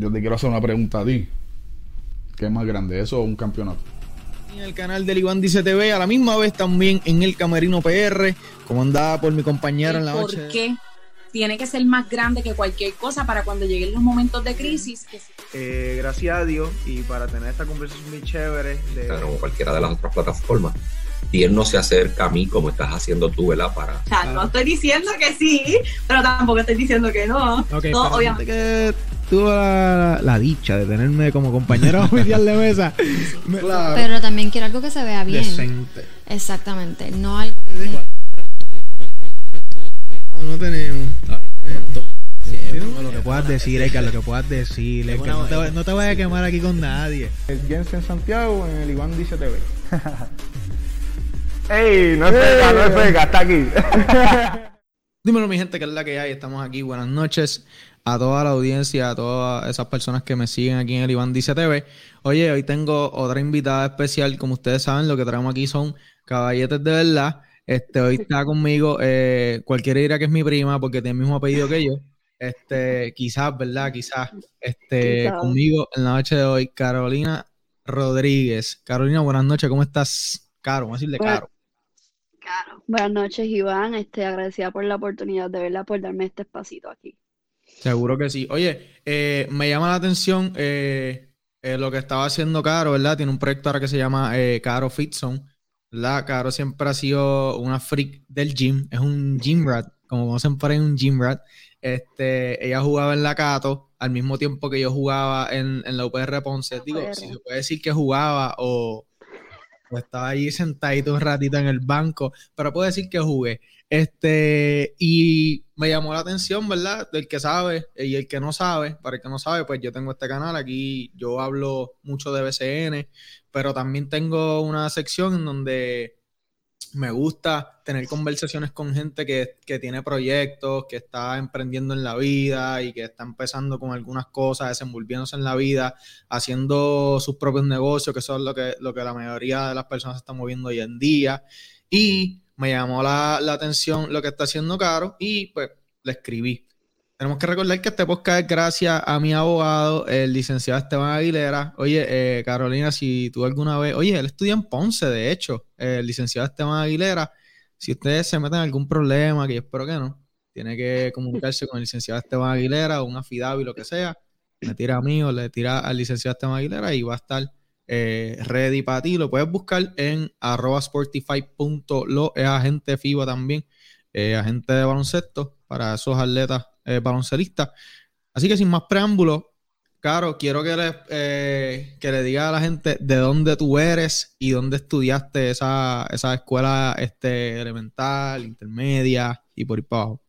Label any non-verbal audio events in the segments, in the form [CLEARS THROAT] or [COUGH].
yo te quiero hacer una pregunta a ti. ¿Qué es más grande, eso o un campeonato? En el canal del Iván Dice TV, a la misma vez también en el Camerino PR, comandada por mi compañero en la ¿Por noche. qué tiene que ser más grande que cualquier cosa para cuando lleguen los momentos de crisis? Que se- Eh, gracias a Dios y para tener esta conversación muy chévere de, Instagram o cualquiera de las otras plataformas. Y él no se acerca a mí como estás haciendo tú, ¿verdad? Para O sea, no estoy diciendo que sí, pero tampoco estoy diciendo que no. Ok, No, la obviamente. que tuvo la, la dicha de tenerme como compañero [LAUGHS] oficial de mesa. me- Pero también quiero algo que se vea bien. Decente. Exactamente. No algo que. No, no tenemos. lo que puedas decir, Edgar, lo que puedas decir. Edgar, no, te, no te vayas a quemar aquí con nadie. el Jensen Santiago en el Iván Dice TV. [LAUGHS] ¡Ey! No es feca, no es feca, está aquí. [LAUGHS] Dímelo, mi gente, que es la que hay. Estamos aquí. Buenas noches a toda la audiencia, a todas esas personas que me siguen aquí en el Iván Dice TV. Oye, hoy tengo otra invitada especial. Como ustedes saben, lo que traemos aquí son caballetes de verdad. Este, hoy está conmigo, eh, cualquiera dirá que es mi prima porque tiene el mismo apellido que yo. Este, quizás, ¿verdad? Quizás. Este, Quizás. conmigo en la noche de hoy, Carolina Rodríguez. Carolina, buenas noches, ¿cómo estás? Caro, vamos a decirle Bueno. Caro. Buenas noches, Iván. Este, agradecida por la oportunidad, de verdad, por darme este espacito aquí. Seguro que sí. Oye, eh, me llama la atención eh, eh, lo que estaba haciendo Caro, ¿verdad? Tiene un proyecto ahora que se llama Caro Fit Zone, ¿verdad? Caro siempre ha sido una freak del gym, es un gym rat, como conocen por ahí, un gym rat. Este, ella jugaba en la Cato al mismo tiempo que yo jugaba en, en la UPR Ponce. Digo, si se puede decir que jugaba o, o estaba allí sentadito un ratito en el banco, pero puedo decir que jugué. Este, y me llamó la atención, ¿verdad? Del que sabe y el que no sabe. Para el que no sabe, pues yo tengo este canal. Aquí yo hablo mucho de BCN, pero también tengo una sección en donde me gusta tener conversaciones con gente que, que tiene proyectos, que está emprendiendo en la vida y que está empezando con algunas cosas, desenvolviéndose en la vida, haciendo sus propios negocios, que eso es lo que, lo que la mayoría de las personas están moviendo hoy en día. Y me llamó la, la atención lo que está haciendo Caro y pues le escribí. Tenemos que recordar que este podcast es gracias a mi abogado, el licenciado Esteban Aguilera. Oye, eh, Carolina, si tú alguna vez, oye, él estudia en Ponce, de hecho, el licenciado Esteban Aguilera. Si ustedes se meten en algún problema, que yo espero que no, tiene que comunicarse con el licenciado Esteban Aguilera o un afidavit, lo que sea. Me tira a mí o le tira al licenciado Esteban Aguilera y va a estar eh, ready para ti. Lo puedes buscar en arroba sportify.lo. Es agente FIBA también, eh, agente de baloncesto para esos atletas eh, baloncelistas. Así que sin más preámbulos, Caro, quiero que le, eh, que le diga a la gente de dónde tú eres y dónde estudiaste esa, esa escuela este, elemental, intermedia y por ahí para abajo.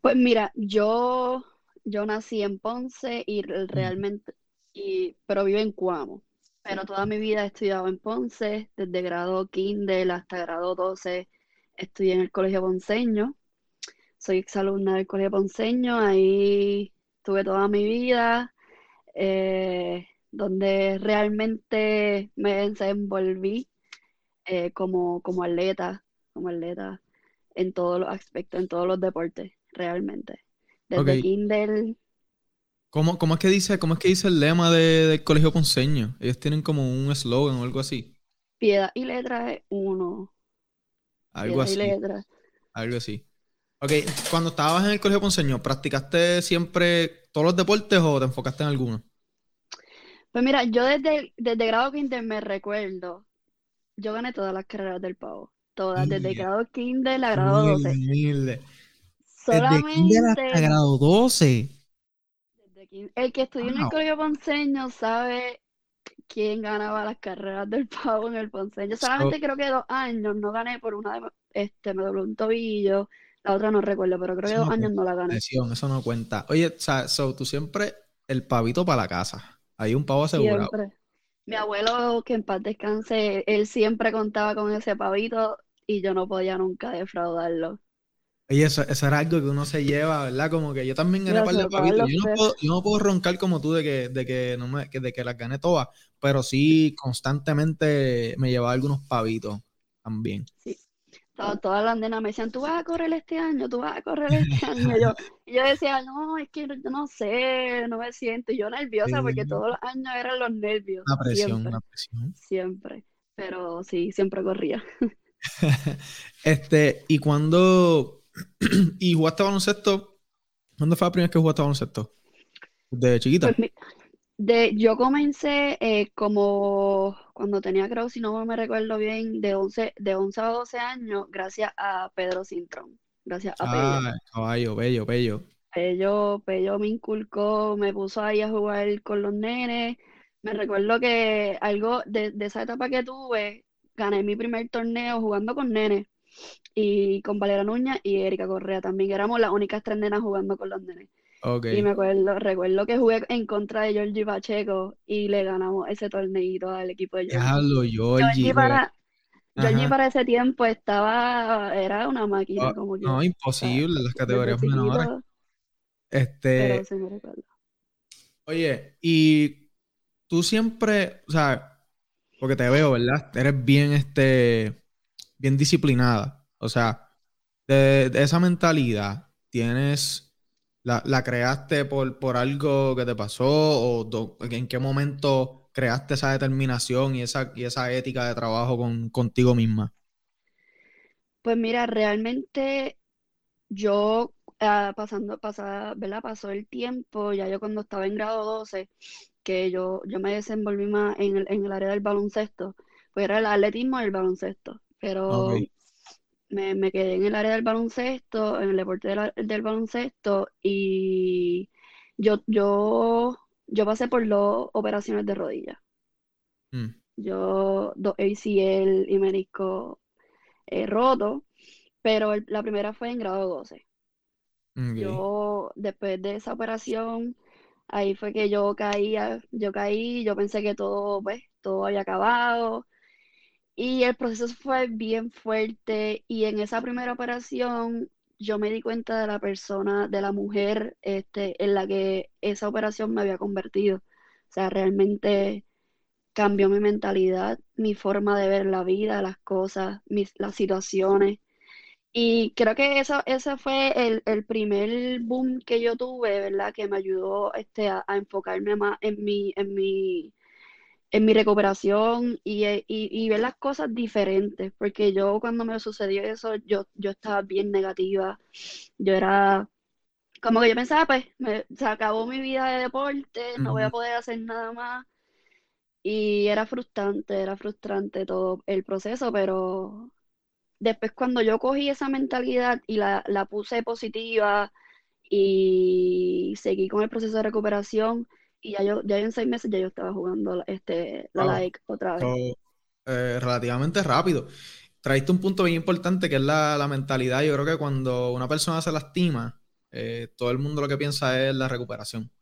Pues mira, yo, yo nací en Ponce y re- realmente, y, pero vivo en Cuamo. Pero toda mi vida he estudiado en Ponce, desde grado kinder hasta grado 12 estudié en el colegio ponceño. Soy exalumna del colegio ponceño, ahí tuve toda mi vida, eh, donde realmente me desenvolví eh, como, como atleta, como atleta en todos los aspectos, en todos los deportes, realmente. Desde Ok. kinder, ¿Cómo, cómo es que dice, cómo es que dice el lema de- del colegio ponceño? Ellos tienen como un eslogan o algo así. piedad y letra es uno. Algo Piedad y así. letra. Algo así. Ok, cuando estabas en el colegio ponceño, ¿practicaste siempre todos los deportes o te enfocaste en alguno? Pues mira, yo desde, desde grado kinder me recuerdo, yo gané todas las carreras del pavo, todas, desde grado kinder a grado 12. Humilde. Desde kinder Solamente hasta grado 12. desde kin- el que estudió en el colegio ponceño sabe quién ganaba las carreras del pavo en el ponceño. Solamente creo que dos años no gané por una de, este, me dobló un tobillo, la otra no recuerdo, pero creo que Eso dos no años no la gané. Lesión, eso no cuenta. Oye, o sea, so, tú siempre el pavito para la casa. Hay un pavo asegurado. Siempre. Mi abuelo, que en paz descanse, él siempre contaba con ese pavito y yo no podía nunca defraudarlo. Oye, eso, eso era algo que uno se lleva, ¿verdad? Como que yo también gané par de pavitos. Yo no puedo, yo no puedo roncar como tú de que, de que no me, que- de que las gané todas, pero sí constantemente me llevaba algunos pavitos también. To- todas las nenas me decían, tú vas a correr este año, tú vas a correr [LAUGHS] este año. Y yo, y yo decía, no, es que yo no sé, no me siento. Y yo nerviosa porque todos los años eran los nervios. Una presión, Siempre, una presión. siempre. Pero sí, siempre corría. [LAUGHS] Este, y cuando. [CLEARS THROAT] ¿Y jugaste baloncesto? ¿Cuándo fue la primera vez que jugaste baloncesto? ¿De chiquita? Pues mi- de, yo comencé eh, como cuando tenía, creo, si no me recuerdo bien, de 11, de 11 a 12 años, gracias a Pedro Cintrón. Gracias a. Ah, caballo, bello, bello. Pello, Pello me inculcó, me puso ahí a jugar con los nenes. Me recuerdo que algo de, de esa etapa que tuve, gané mi primer torneo jugando con nenes y con Valera Nuña y Erika Correa también. Éramos las únicas tres nenas jugando con los nenes. Y me acuerdo, recuerdo que jugué en contra de Georgie Pacheco y le ganamos ese torneito al equipo de Georgie. Georgie para, Georgie Ajá. para ese tiempo estaba, era una máquina, No, como que No, imposible, las categorías menores. Este, pero sí me recuerdo. oye, y tú siempre, o sea, porque te veo, ¿verdad? Eres bien, este, bien disciplinada. O sea, de, de esa mentalidad, tienes, la, la creaste por, por algo que te pasó o do- en qué momento creaste esa determinación y esa, y esa ética de trabajo con, contigo misma. Pues mira, realmente yo ah, pasando, pasa, ¿verdad? Pasó el tiempo, ya yo cuando estaba en grado 12, que yo, yo me desenvolví más en el, en el área del baloncesto, pues era el atletismo y el baloncesto, pero. Me, me quedé en el área del baloncesto, en el deporte del, del baloncesto, y yo, yo, yo pasé por dos operaciones de rodilla. Mm, Yo, dos ACL y menisco eh, roto, pero el- la primera fue en grado 12. ok. Yo, después de esa operación, ahí fue que yo caía, yo caí, yo pensé que todo, pues, todo había acabado. Y el proceso fue bien fuerte. Y en esa primera operación, yo me di cuenta de la persona, de la mujer, este, en la que esa operación me había convertido. O sea, realmente cambió mi mentalidad, mi forma de ver la vida, las cosas, mis, las situaciones. Y creo que eso, ese fue el, el primer boom que yo tuve, ¿verdad? Que me ayudó este, a, a enfocarme más en mi, en mi, en mi recuperación y, eh, y, y ver las cosas diferentes. Porque yo cuando me sucedió eso, yo, yo estaba bien negativa. Yo era como que yo pensaba, pues, me- se acabó mi vida de deporte, no voy a poder hacer nada más. Y era frustrante, era frustrante todo el proceso, pero después cuando yo cogí esa mentalidad y la, la puse positiva y seguí con el proceso de recuperación, y ya yo, ya en seis meses ya yo estaba jugando este, la Wow. like otra vez. So, eh, relativamente rápido. Traíste un punto bien importante que es la, la mentalidad. Yo creo que cuando una persona se lastima, eh, todo el mundo lo que piensa es la recuperación.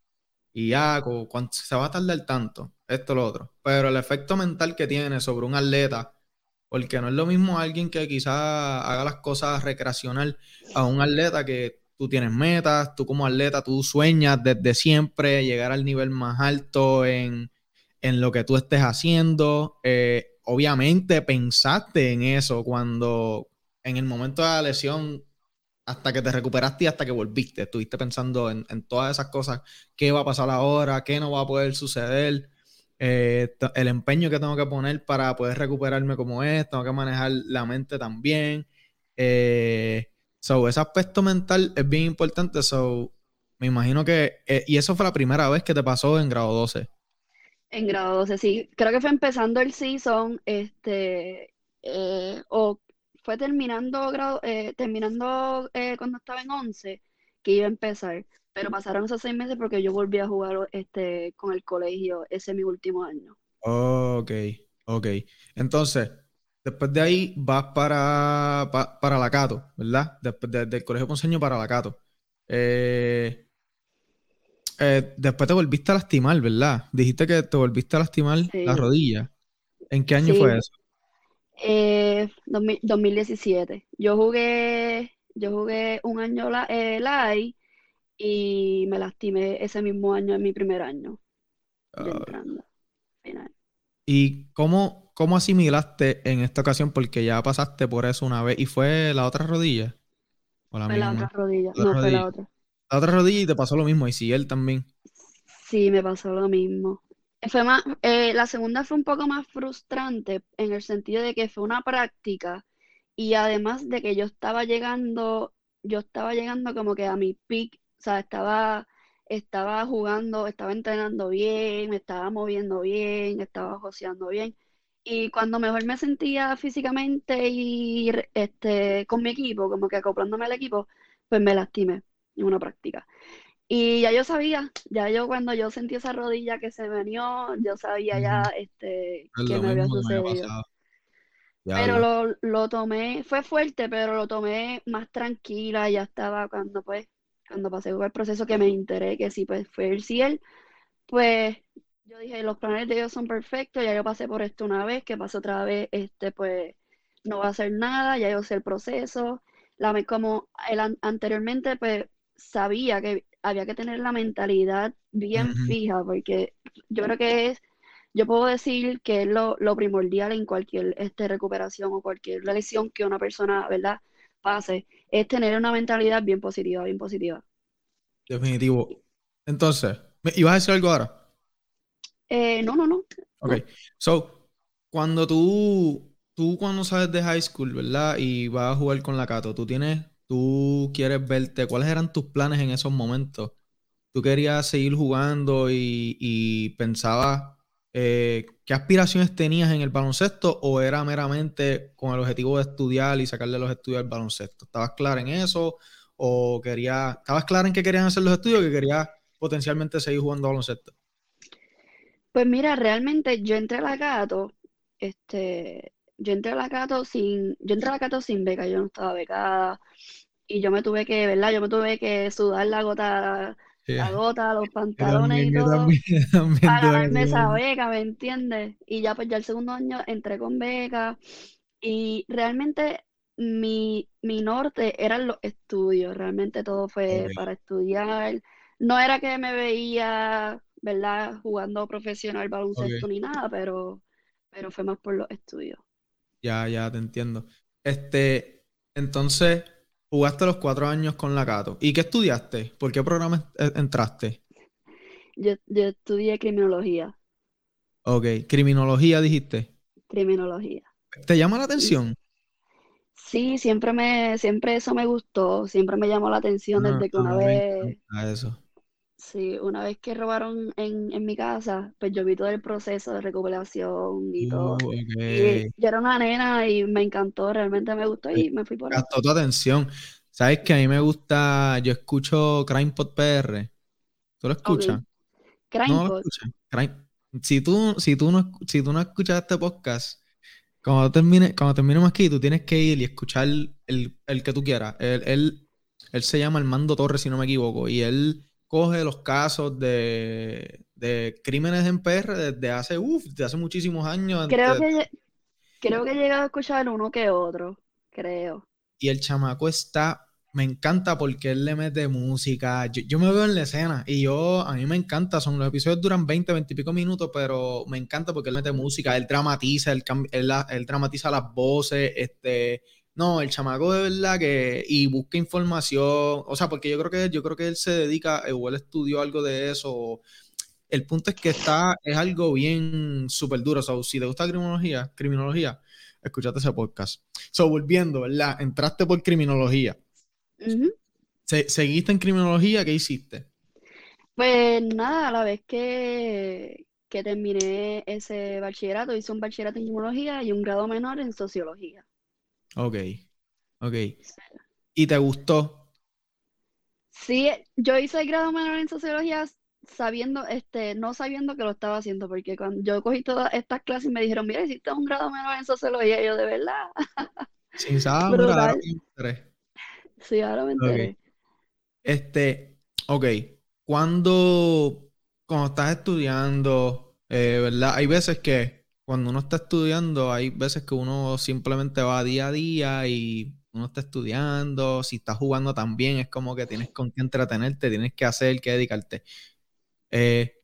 Y ya, cu- cuán- se va a tardar tanto, esto, lo otro. Pero el efecto mental que tiene sobre un atleta, porque no es lo mismo alguien que quizás haga las cosas recreacional a un atleta que tú tienes metas, tú como atleta, tú sueñas desde siempre llegar al nivel más alto en, en lo que tú estés haciendo. Eh, obviamente pensaste en eso cuando en el momento de la lesión, hasta que te recuperaste y hasta que volviste, estuviste pensando en, en todas esas cosas, qué va a pasar ahora, qué no va a poder suceder, eh, el empeño que tengo que poner para poder recuperarme como es, tengo que manejar la mente también. Eh, so, ese aspecto mental es bien importante. So, me imagino que, eh, y eso fue la primera vez que te pasó en grado 12. En grado 12, sí. Creo que fue empezando el season, este, eh, o fue terminando grado, eh, terminando eh, cuando estaba en 11, que iba a empezar. Pero pasaron esos seis meses porque yo volví a jugar este, con el colegio ese mi último año. Ok, ok. Entonces, después de ahí vas para, pa- para la Cato, ¿verdad? Después de- del Colegio Ponceño para la Cato. Eh, eh, después te volviste a lastimar, ¿verdad? Dijiste que te volviste a lastimar Sí. la rodilla. ¿En qué año Sí. fue eso? Eh, 2000 2017. Yo jugué, yo jugué un año la, eh, live y me lastimé ese mismo año en mi primer año de entrando. Final. ¿y cómo, ¿cómo, asimilaste en esta ocasión? Porque ya pasaste por eso una vez y fue la otra rodilla. ¿O la Fue la misma? otra rodilla. La No, fue la otra. La otra rodilla y te pasó lo mismo, y sí, él también. Sí, me pasó lo mismo. Fue más, eh, la segunda fue un poco más frustrante en el sentido de que fue una práctica y además de que yo estaba llegando, yo estaba llegando como que a mi peak, o sea, estaba, estaba jugando, estaba entrenando bien, me estaba moviendo bien, estaba joseando bien y cuando mejor me sentía físicamente y este, con mi equipo, como que acoplándome al equipo, pues me lastimé en una práctica. Y ya yo sabía, ya yo cuando yo sentí esa rodilla que se venía, yo sabía ya este, Es que me había me sucedido. Pero lo- lo, tomé, fue fuerte, pero lo tomé más tranquila, ya estaba cuando pues, cuando pasé por el proceso que me enteré que sí, pues fue el cielo, pues yo dije, los planes de Dios son perfectos, ya yo pasé por esto una vez, que pasó otra vez, este pues no va a hacer nada, ya yo sé el proceso, la, como el an- anteriormente pues sabía que había que tener la mentalidad bien fija, porque yo creo que es yo puedo decir que es lo, lo primordial en cualquier este, recuperación o cualquier lesión que una persona, ¿verdad?, pase, es tener una mentalidad bien positiva, bien positiva. Definitivo. Entonces, ¿me- ¿ibas a decir algo ahora? Eh, no, no, no. Ok. So, cuando tú, tú cuando sales de high school, ¿verdad? Y vas a jugar con la Cato, tú tienes, tú quieres verte, ¿cuáles eran tus planes en esos momentos? ¿Tú querías seguir jugando y, y pensabas eh, qué aspiraciones tenías en el baloncesto o era meramente con el objetivo de estudiar y sacarle los estudios al baloncesto? ¿Estabas clara en eso o querías, estabas clara en que querían hacer los estudios o que querías potencialmente seguir jugando baloncesto? Pues mira, realmente yo entré a la Cato, este, yo entré a la Cato sin, yo entré a la Cato sin beca, yo no estaba becada y yo me tuve que, ¿verdad? Yo me tuve que sudar la gota, la gota, los pantalones y también, todo. también, yo [LAUGHS] también para ganarme esa beca, ¿me entiendes? Y ya pues ya el segundo año entré con beca y realmente mi, mi norte eran los estudios, realmente todo fue para estudiar, no era que me veía, ¿verdad? Jugando profesional baloncesto ni nada, pero, pero fue más por los estudios. Ya, ya te entiendo. Este, entonces, jugaste los cuatro años con la Cato. ¿Y qué estudiaste? ¿Por qué programa en- entraste? Yo, yo estudié criminología, Ok, criminología dijiste. criminología. ¿Te llama la atención? Sí, siempre me, siempre eso me gustó, siempre me llamó la atención Ah, desde que una a vez encanta eso. Sí, una vez que robaron en, en mi casa, pues yo vi todo el proceso de recuperación y todo. Uh, Y yo era una nena y me encantó, realmente me gustó y me fui por ahí. Gastó tu atención. ¿Sabes que a mí me gusta? Yo escucho Crime Pod PR. ¿Tú lo escuchas? Crime No lo escuchas. Crime- Si tú, si tú no, si tú no escuchas este podcast, cuando termine, cuando terminemos aquí, tú tienes que ir y escuchar el, el que tú quieras. Él, él, él se llama Armando Torres, si no me equivoco, y él coge los casos de, de crímenes en PR desde hace, uf, desde hace muchísimos años. Creo antes- que, creo que he llegado a escuchar uno que otro, creo. Y el chamaco está, me encanta porque él le mete música. Yo, yo me veo en la escena y yo, a mí me encanta. Son los episodios duran 20, 20 y pico minutos, pero me encanta porque él mete música, él dramatiza, él, él, él dramatiza las voces, este. No, el chamaco de verdad que y busca información, o sea, porque yo creo que yo creo que él se dedica eh, o él estudió algo de eso. El punto es que está es algo bien súper duro. So, si te gusta criminología, criminología, escúchate ese podcast. So, volviendo, ¿verdad? Entraste por criminología. Se- ¿Seguiste en criminología? ¿Qué hiciste? Pues nada, a la vez que, que terminé ese bachillerato, hice un bachillerato en criminología y un grado menor en sociología. Ok, ok. ¿Y te gustó? Sí, yo hice el grado menor en sociología sabiendo, este, no sabiendo que lo estaba haciendo, porque cuando yo cogí todas estas clases y me dijeron, mira, hiciste un grado menor en sociología, y yo de verdad, [LAUGHS] Brutal. mira, ahora me enteré. sí, ahora me enteré. Este, ok. Cuando, cuando estás estudiando, eh, ¿verdad? Hay veces que cuando uno está estudiando, hay veces que uno simplemente va día a día y uno está estudiando. Si estás jugando también, es como que tienes con qué entretenerte, tienes que hacer, que dedicarte. Eh,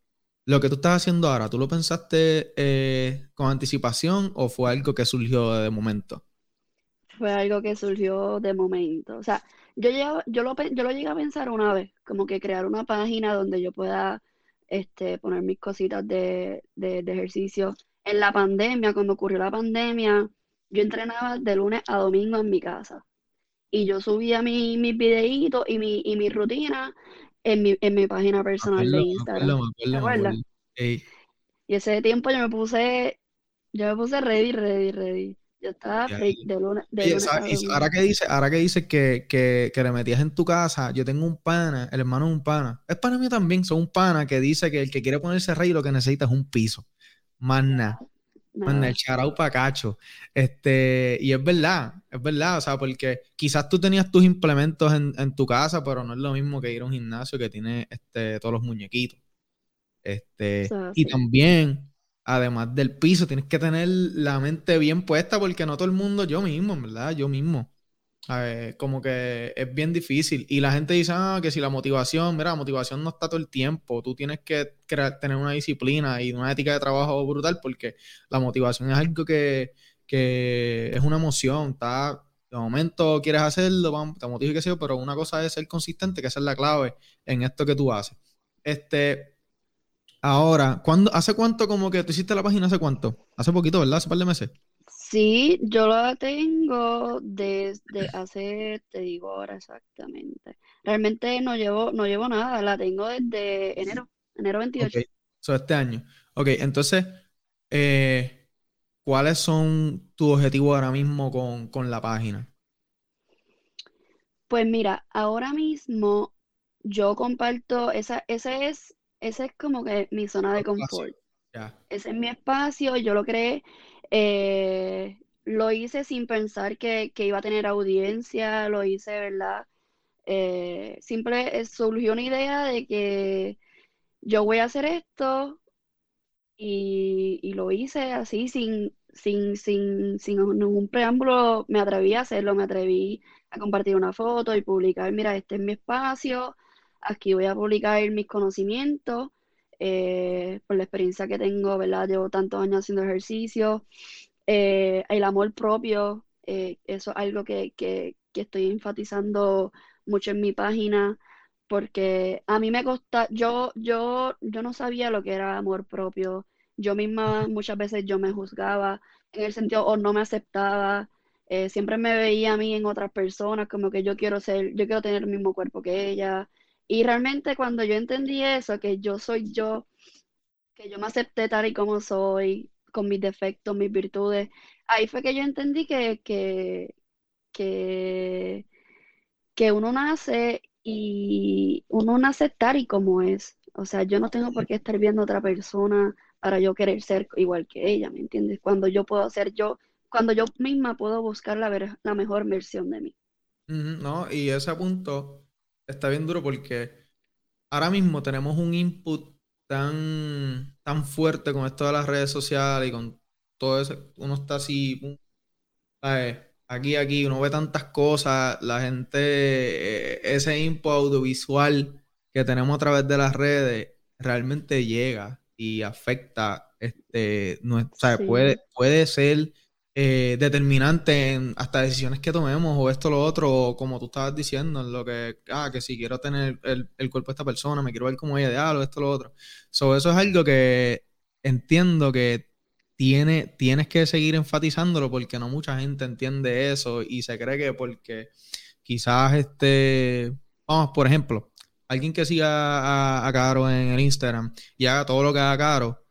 lo que tú estás haciendo ahora, ¿tú lo pensaste eh, con anticipación o fue algo que surgió de momento? Fue algo que surgió de momento. O sea, yo, llego- yo, lo, yo lo llegué a pensar una vez, como que crear una página donde yo pueda este, poner mis cositas de, de, de ejercicio. En la pandemia, cuando ocurrió la pandemia, yo entrenaba de lunes a domingo en mi casa. Y yo subía mi- mis videitos y mi, y mi rutina en mi, en mi página personal acuerdo, de Instagram. acuerdo, ¿Te acuerdas? Y ese tiempo yo me puse, yo me puse ready, ready, ready. Yo estaba freak de lunes, de Oye, lunes a domingo. ahora que dices, ahora que dices que, que, que le metías en tu casa, yo tengo un pana, el hermano de un pana, es pana mío también, son un pana que dice que el que quiere ponerse rey lo que necesita es un piso. Nada. el charao pa' cacho. Este, y es verdad, es verdad, o sea, porque quizás tú tenías tus implementos en, en tu casa, pero no es lo mismo que ir a un gimnasio que tiene este, todos los muñequitos. Este, y también, además del piso, tienes que tener la mente bien puesta porque no todo el mundo, yo mismo, en verdad, yo mismo. Como que es bien difícil. Y la gente dice, ah, que si la motivación, mira, la motivación no está todo el tiempo. Tú tienes que tener una disciplina y una ética de trabajo brutal porque la motivación es algo que, que es una emoción. Está, de momento quieres hacerlo, vamos, te motiva y qué sé yo, pero una cosa es ser consistente, que esa es la clave en esto que tú haces. Este, ahora, ¿cuándo, ¿hace cuánto como que tú hiciste la página? ¿Hace cuánto? Hace poquito, ¿verdad? Hace un par de meses. Sí, yo la tengo desde hace, te digo ahora exactamente. Realmente no llevo, no llevo nada, la tengo desde enero, enero 28. Ok, so este año. Ok, entonces, eh, ¿cuáles son tus objetivos ahora mismo con, con la página? Pues mira, ahora mismo yo comparto, esa, ese es, ese es como que mi zona de confort. Ya. Ese es mi espacio, yo lo creé, eh, lo hice sin pensar que, que iba a tener audiencia, lo hice, ¿verdad? Eh, simple, eh, surgió una idea de que yo voy a hacer esto y, y lo hice así sin, sin, sin, sin ningún preámbulo, me atreví a hacerlo, me atreví a compartir una foto y publicar, mira, este es mi espacio, aquí voy a publicar mis conocimientos, eh, por la experiencia que tengo, ¿verdad? Llevo tantos años haciendo ejercicio, eh, el amor propio, eh, eso es algo que, que, que estoy enfatizando mucho en mi página, porque a mí me costa, yo, yo, yo no sabía lo que era amor propio, yo misma [LAUGHS] muchas veces yo me juzgaba en el sentido o no me aceptaba, eh, siempre me veía a mí en otras personas como que yo quiero ser, yo quiero tener el mismo cuerpo que ella, y realmente cuando yo entendí eso, que yo soy yo, que yo me acepté tal y como soy, con mis defectos, mis virtudes, ahí fue que yo entendí que, que, que, que uno nace y uno nace tal y como es. O sea, yo no tengo por qué estar viendo a otra persona para yo querer ser igual que ella, ¿me entiendes? Cuando yo puedo ser yo, cuando yo misma puedo buscar la, ver- la mejor versión de mí. No, y ese punto está bien duro porque ahora mismo tenemos un input tan, tan fuerte con esto de las redes sociales y con todo eso. Uno está así, ¿sabes? Aquí, aquí, uno ve tantas cosas, la gente, eh, ese input audiovisual que tenemos a través de las redes realmente llega y afecta, este, nues- o sea, Sí. puede, puede ser eh, determinante en hasta decisiones que tomemos o esto lo otro, o como tú estabas diciendo, en lo que, ah, que si quiero tener el, el cuerpo de esta persona, me quiero ver como ella de algo, esto lo otro. So, eso es algo que entiendo que tiene, tienes que seguir enfatizándolo porque no mucha gente entiende eso y se cree que porque quizás este, vamos, por ejemplo, alguien que siga a Caro en el Instagram y haga todo lo que haga Caro,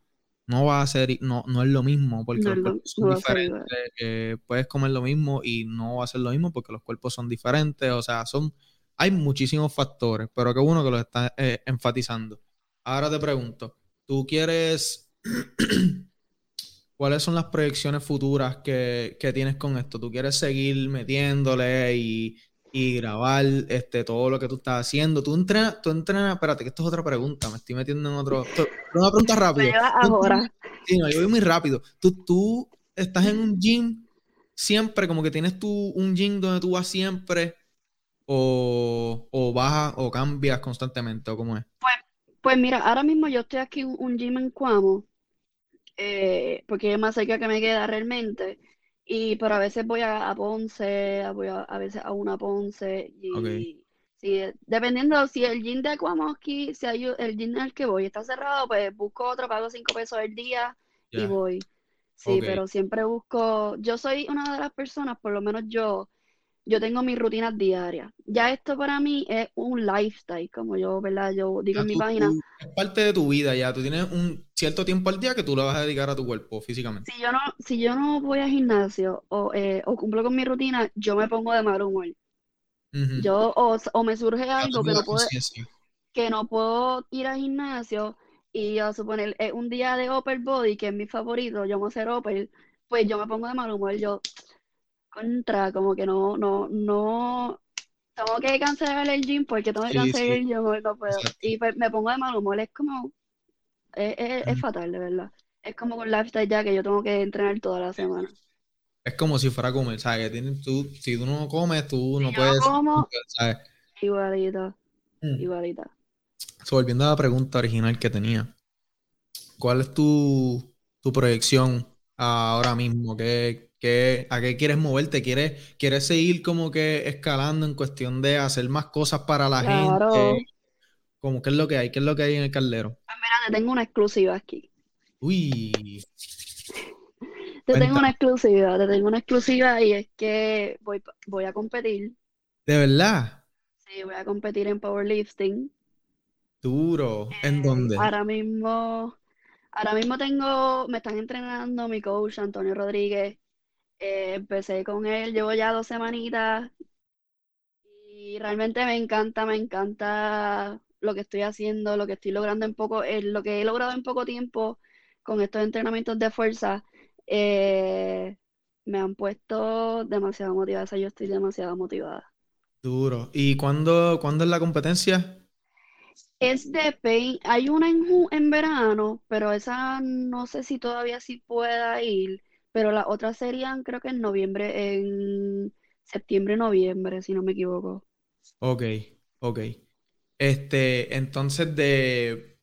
no va a ser, no, no es lo mismo porque No los cuerpos son no diferentes, eh, puedes comer lo mismo y no va a ser lo mismo porque los cuerpos son diferentes, o sea, son, hay muchísimos factores, pero qué bueno que lo estás eh, enfatizando. Ahora te pregunto, ¿tú quieres, [CLEARS THROAT] cuáles son las proyecciones futuras que, que tienes con esto? ¿Tú quieres seguir metiéndole y, y grabar este, todo lo que tú estás haciendo? ¿Tú entrenas, tú entrenas, espérate, que esto es otra pregunta, me estoy metiendo en otro, una pregunta rápida. lleva ¿Tú ahora. Sí, no, yo voy muy rápido. ¿Tú, tú estás en un gym siempre, como que tienes tú un gym donde tú vas siempre, o, o bajas o cambias constantemente, o cómo es? Pues mira, ahora mismo yo estoy aquí en un gym en Cuamo, eh, porque es más cerca que me queda realmente. Y pero a veces voy a, a Ponce, a- voy a, a veces a una Ponce y sí, dependiendo si el gym de aquí, si hay el gym al que voy está cerrado, pues busco otro, pago cinco pesos el día y voy. Sí, pero siempre busco, yo soy una de las personas, por lo menos yo, yo tengo mis rutinas diarias. Ya esto para mí es un lifestyle, como yo, ¿verdad? Yo digo Ya en mi tú- página. es parte de tu vida ya. Tú tienes un cierto tiempo al día que tú le vas a dedicar a tu cuerpo físicamente. Si yo no, si yo no voy al gimnasio o, eh, o cumplo con mi rutina, yo me pongo de mal humor. Yo, o, o me surge algo que la no puedo, que no puedo ir al gimnasio y yo suponer es un día de upper body, que es mi favorito, yo voy a hacer upper, pues yo me pongo de mal humor, yo contra, como que no, no, no, tengo que cancelar el gym porque tengo que Sí, cancelar sí. el gym, no, puedo. Exacto. Y pues me pongo de mal humor, es como, es, es- fatal, de verdad. Es como un lifestyle ya que yo tengo que entrenar toda la semana. Es como si fuera a comer, ¿sabes? Que tienes- tú, si tú no comes, tú no yo no puedes, como- ¿sabes? Igualita, Mm. igualita. So, volviendo a la pregunta original que tenía, ¿cuál es tu, tu proyección ahora mismo? ¿Qué, qué- a qué quieres moverte? ¿Quieres, quieres seguir como que escalando en cuestión de hacer más cosas para la Claro. gente? Como, ¿qué es lo que hay? ¿Qué es lo que hay en el caldero? Pues mira, te tengo una exclusiva aquí. Uy, Te tengo una exclusiva, te tengo una exclusiva y es que voy, voy a competir. ¿de verdad? Sí, voy a competir en powerlifting. Duro. ¿En Eh, dónde? Ahora mismo, ahora mismo tengo, me están entrenando mi coach Antonio Rodríguez. Eh, empecé con él, llevo ya dos semanitas y realmente me encanta, me encanta lo que estoy haciendo, lo que estoy logrando en poco, eh, lo que he logrado en poco tiempo con estos entrenamientos de fuerza. eh, me han puesto demasiado motivada, o sea, yo estoy demasiado motivada. Duro. ¿Y cuándo, cuándo es la competencia? Es de Pain. Hay una en, en verano, pero esa no sé si todavía sí pueda ir. Pero las otras serían, creo que en noviembre, en septiembre, noviembre, si no me equivoco. Ok, ok. Este, entonces de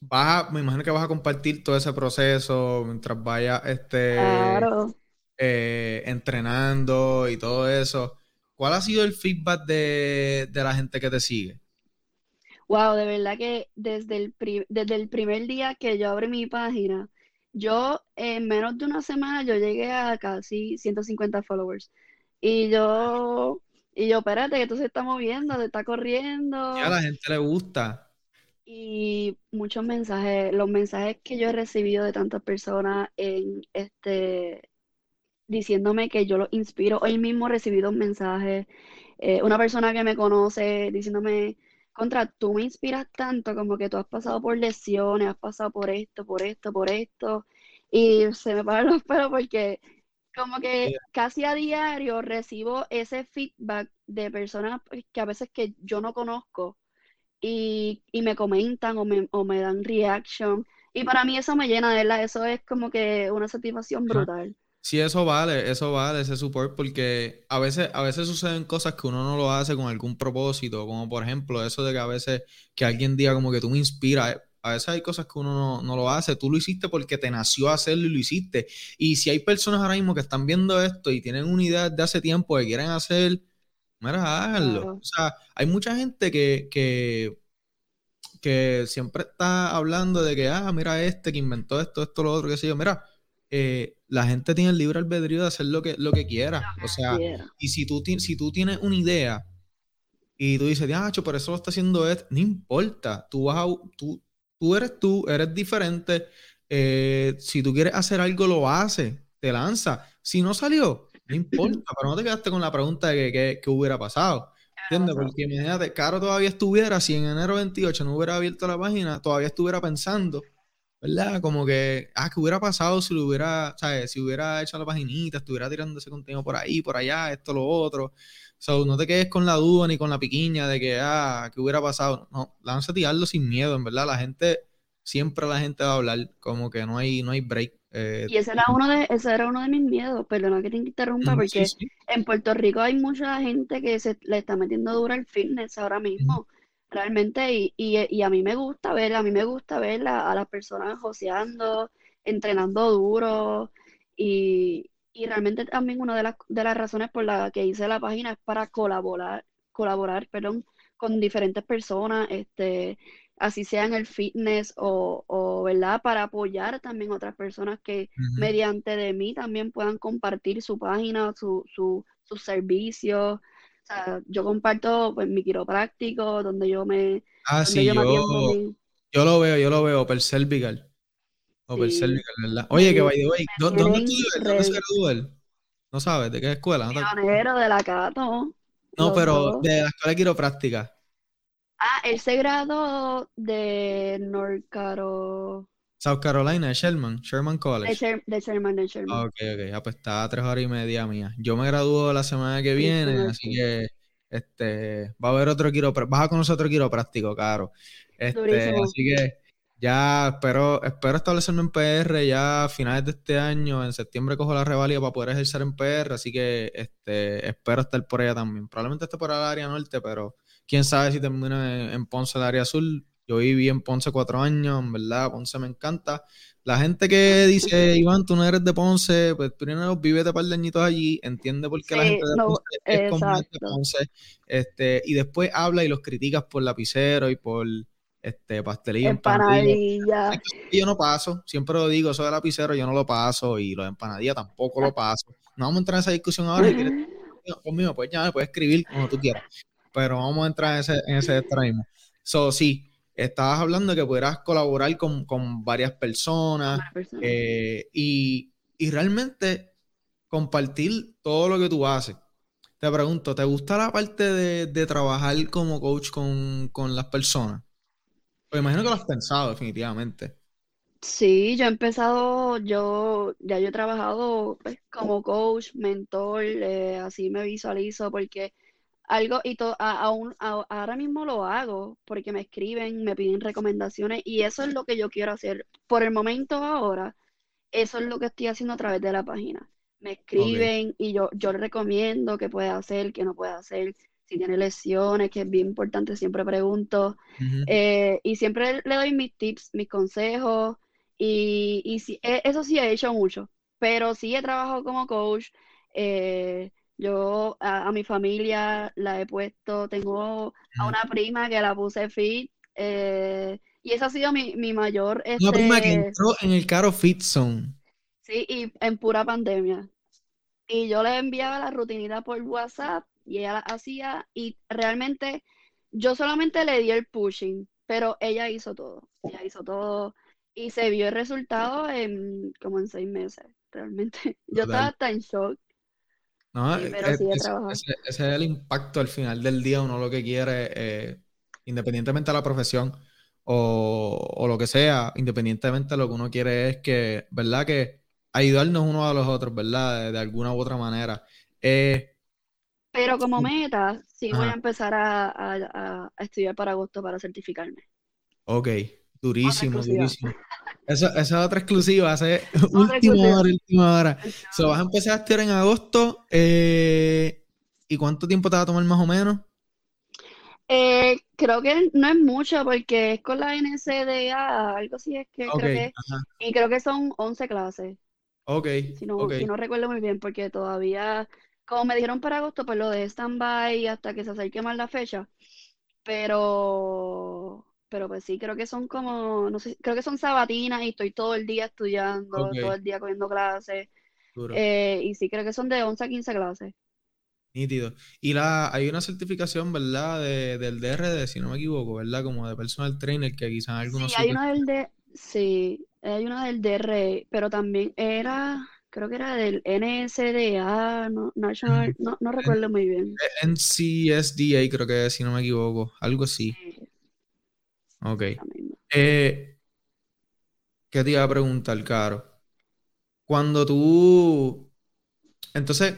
vas a- me imagino que vas a compartir todo ese proceso mientras vayas este Claro. eh, entrenando y todo eso. ¿Cuál ha sido el feedback de, de la gente que te sigue? Wow, de verdad que desde el, pri- desde el primer día que yo abrí mi página, yo en menos de una semana yo llegué a casi 150 followers. Y yo, y yo, espérate, que esto se está moviendo, se está corriendo. Ya a la gente le gusta. Y muchos mensajes, los mensajes que yo he recibido de tantas personas en este diciéndome que yo los inspiro. Hoy mismo he recibido un mensaje, eh, una persona que me conoce diciéndome, contra, tú me inspiras tanto, como que tú has pasado por lesiones, has pasado por esto, por esto, por esto, y se me paran los pelos porque como que Yeah. casi a diario recibo ese feedback de personas que a veces que yo no conozco y, y me comentan o me, o me dan reaction. Y para mí eso me llena, de. Eso es como que una satisfacción brutal. Sí, eso vale, eso vale, ese support, porque a veces, a veces suceden cosas que uno no lo hace con algún propósito, como por ejemplo eso de que a veces que alguien diga como que tú me inspiras, a veces hay cosas que uno no, no lo hace, tú lo hiciste porque te nació hacerlo y lo hiciste. Y si hay personas ahora mismo que están viendo esto y tienen una idea de hace tiempo que quieren hacer, mira, háganlo. Claro. O sea, hay mucha gente que, que, que siempre está hablando de que, ah, mira este que inventó esto, esto, lo otro, qué sé yo. Mira, eh, la gente tiene el libre albedrío de hacer lo que, lo que quiera. O sea, y si tú, si tú tienes una idea y tú dices, ah, pero eso lo está haciendo este, no importa, tú vas a, tú, tú eres tú, eres diferente. eh, si tú quieres hacer algo, lo haces, te lanza. Si no salió, no importa, pero no te quedaste con la pregunta de que, que- que hubiera pasado. ¿Entiendes? Porque imagínate, Caro todavía estuviera, si en enero 28 no hubiera abierto la página, todavía estuviera pensando, ¿verdad? Como que, ah, ¿qué hubiera pasado si lo hubiera, ¿sabes? Si hubiera hecho la paginita, estuviera tirando ese contenido por ahí, por allá, esto, lo otro. So, no te quedes con la duda ni con la piquiña de que, ah, ¿qué hubiera pasado? No, lánzate y hazlo sin miedo, en verdad. La gente, siempre la gente va a hablar, como que no hay, no hay break. Eh, Y ese era uno de, ese era uno de mis miedos, perdona que te interrumpa, porque sí, sí. en Puerto Rico hay mucha gente que se le está metiendo duro al fitness ahora mismo, realmente, y, y, y a mí me gusta ver, a mí me gusta ver a, a las personas joseando, entrenando duro, y, y realmente también una de las, de las razones por la que hice la página es para colaborar, colaborar, perdón, con diferentes personas, este, así sea en el fitness o, o, ¿verdad? Para apoyar también otras personas que mediante de mí también puedan compartir su página, su, su, sus servicios. Sea, yo comparto pues mi quiropráctico, donde yo me, Ah, sí, yo yo, mi- yo lo veo, yo lo veo, per cervical. O per Sí. cervical, ¿verdad? Oye, que by the way, ¿dó- ¿dónde tienen estudió él? ¿Dónde se graduó él? No sabes, ¿de qué escuela? Pionero de la Cato. No, pero dos. de la escuela de quiropráctica. Ah, él se graduó de North Caro, South Carolina, de Sherman, Sherman College. De Sherman, de Sherman. Ah, ok, ok. Ah, pues está a tres horas y media mía. Yo me gradúo la semana que viene, sí, así sí. que este va a haber otro quiropráctico. Vas a conocer otro quiropráctico, caro. Este, Durísimo. así que ya espero, espero establecerme en PR ya a finales de este año. En septiembre cojo la revalida para poder ejercer en PR, así que este, espero estar por allá también. Probablemente esté por el área norte, pero quién sabe si termino en, en Ponce, el área azul. Yo viví en Ponce cuatro años, en verdad, Ponce me encanta. La gente que dice, Iván, tú no eres de Ponce, pues primero vívete par de añitos allí, entiende por qué la Sí, gente de no, Ponce es como de. Ponce, este, y después habla y los criticas por lapicero y por este pastelillo. Empanadilla. Yo no paso, siempre lo digo, eso de lapicero yo no lo paso y los empanadillas tampoco lo paso. No vamos a entrar en esa discusión ahora, si quieres conmigo, pues ya me puedes escribir como tú quieras, pero vamos a entrar en ese, en ese mismo. So, sí, estabas hablando de que pudieras colaborar con, con varias personas eh, y, y realmente compartir todo lo que tú haces. Te pregunto, ¿te gusta la parte de, de trabajar como coach con, con las personas? Pues imagino que lo has pensado definitivamente. Sí, yo he empezado, yo ya yo he trabajado pues, como coach, mentor, eh, así me visualizo porque algo y to- a- aún a- ahora mismo lo hago porque me escriben, me piden recomendaciones y eso es lo que yo quiero hacer. Por el momento ahora, eso es lo que estoy haciendo a través de la página. Me escriben y yo, yo recomiendo qué puede hacer, qué no puede hacer, si tiene lesiones, que es bien importante, siempre pregunto. Eh, y siempre le doy mis tips, mis consejos, y, y sí, e- eso sí he hecho mucho, pero sí he trabajado como coach. eh, yo a, a mi familia la he puesto, tengo a una prima que la puse fit, eh, y esa ha sido mi, mi mayor, Una prima que este, entró en el Caro Fit Zone. sí, y en pura pandemia. Y yo le enviaba la rutinita por WhatsApp y ella la hacía y realmente yo solamente le di el pushing, pero ella hizo todo. Ella hizo todo y se vio el resultado en como en seis meses, realmente. [LAUGHS] Yo estaba Brutal. hasta en shock. No, Sí, Eh, pero ese, es el impacto al final del día, uno lo que quiere, eh, independientemente de la profesión o, o lo que sea, independientemente de lo que uno quiere es que, ¿verdad? Que ayudarnos unos a los otros, ¿verdad? De, de alguna u otra manera. Eh, Pero como meta, sí voy a empezar a, a- a- estudiar para agosto para certificarme. ok, durísimo, durísimo. Esa, esa es otra exclusiva, Otra última hora, última hora. So, vas a empezar a estudiar en agosto. eh, ¿y cuánto tiempo te va a tomar más o menos? Eh, creo que no es mucho porque es con la NCDA, algo así es que creo que, ajá, y creo que son 11 clases, ok, si no, si no recuerdo muy bien, porque todavía, como me dijeron para agosto, pues lo de stand-by hasta que se acerque más la fecha, pero, pero pues sí, creo que son como, no sé, creo que son sabatinas y estoy todo el día estudiando, todo el día cogiendo clases, eh, y sí, creo que son de 11 a 15 clases. Nítido. Y la, hay una certificación, ¿verdad? De, del DRD, si no me equivoco, ¿verdad? Como de personal trainer, que quizás algunos Sí, hay una del de, sí, hay una del DR, pero también era, creo que era del NSDA, no, National, no, no recuerdo muy bien. NCSDA, creo que si no me equivoco, algo así. Sí, Ok. Eh, ¿qué te iba a preguntar, Caro? Cuando tú... Entonces,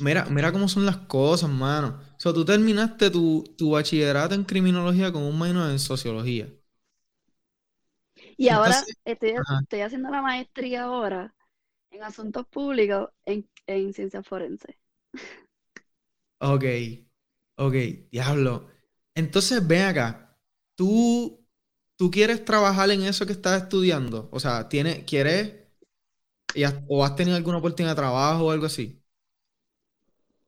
mira, mira cómo son las cosas, mano. O sea, tú terminaste tu, tu bachillerato en criminología con un minor en sociología. Y ahora Entonces, estoy, estoy haciendo la maestría ahora en asuntos públicos en, en ciencias forenses. Ok, ok, diablo. Entonces, ven acá. ¿Tú, tú quieres trabajar en eso que estás estudiando? O sea, ¿tienes, ¿quieres y has- o has tenido alguna oportunidad de trabajo o algo así?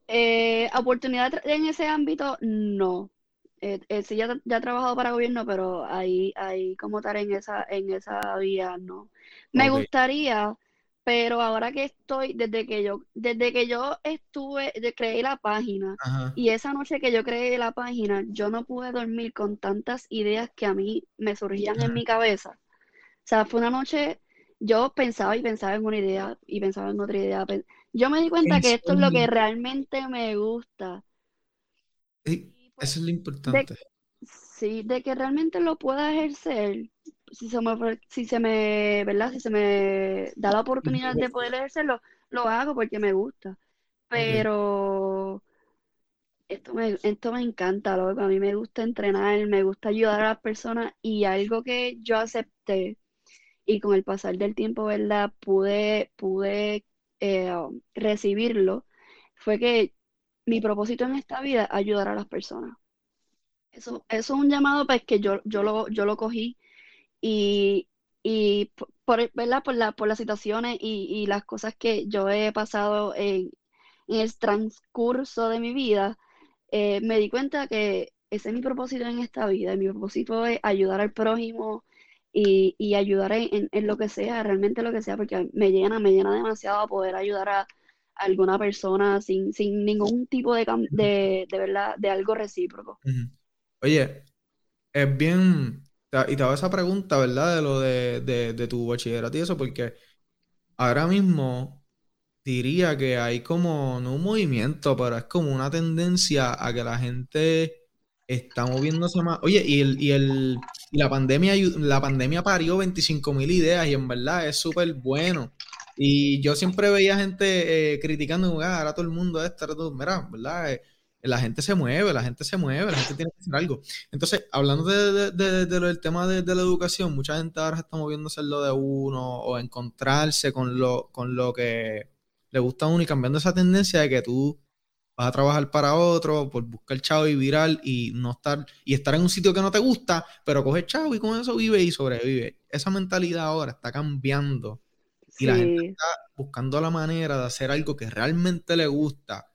Eh, oportunidad en ese ámbito, no. Eh, eh, sí, ya, ya he trabajado para gobierno, pero ahí, ahí como tal en esa, en esa vía, no. Me gustaría, pero ahora que estoy, desde que yo, desde que yo estuve, de- creé la página, Ajá. y esa noche que yo creé la página, yo no pude dormir con tantas ideas que a mí me surgían en mi cabeza. O sea, fue una noche, yo pensaba y pensaba en una idea y pensaba en otra idea. Yo me di cuenta que esto es lo que realmente me gusta. Sí, eso es lo importante. sí, de que realmente lo pueda ejercer, si se me, si se me, ¿verdad? Si se me da la oportunidad de poder ejercerlo, lo hago porque me gusta. Pero esto me, esto me encanta, loco. A mí me gusta entrenar, me gusta ayudar a las personas y algo que yo acepté y con el pasar del tiempo, ¿verdad? Pude, pude eh, recibirlo, fue que mi propósito en esta vida es ayudar a las personas. Eso, eso es un llamado pues que yo, yo lo, yo lo cogí y, y por, ¿verdad? Por la, por las situaciones y, y las cosas que yo he pasado en, en el transcurso de mi vida, eh, me di cuenta que ese es mi propósito en esta vida. y mi propósito es ayudar al prójimo y, y ayudar en, en- en lo que sea, realmente lo que sea, porque me llena, me llena demasiado poder ayudar a, a alguna persona sin, sin ningún tipo de, de, de verdad, de algo recíproco. Oye, es bien, y te hago esa pregunta, ¿verdad? De lo de, de, tu bachillerato y eso, porque ahora mismo diría que hay como, no un movimiento, pero es como una tendencia a que la gente está moviéndose más. Oye, y, el, y, el, y la pandemia, la pandemia parió 25 mil ideas y en verdad es súper bueno. Y yo siempre veía gente eh, criticando, "Ah, ahora todo el mundo esto, todo, mira, ¿verdad? Eh, la gente se mueve, la gente se mueve, la gente tiene que hacer algo. Entonces, hablando de, de- de- de lo del tema de, la educación, mucha gente ahora está moviéndose en lo de uno o encontrarse con lo, con lo que le gusta a uno y cambiando esa tendencia de que tú vas a trabajar para otro por buscar chavo y viral y no estar y estar en un sitio que no te gusta, pero coges chavo y con eso vive y sobrevive. Esa mentalidad ahora está cambiando y la gente está buscando la manera de hacer algo que realmente le gusta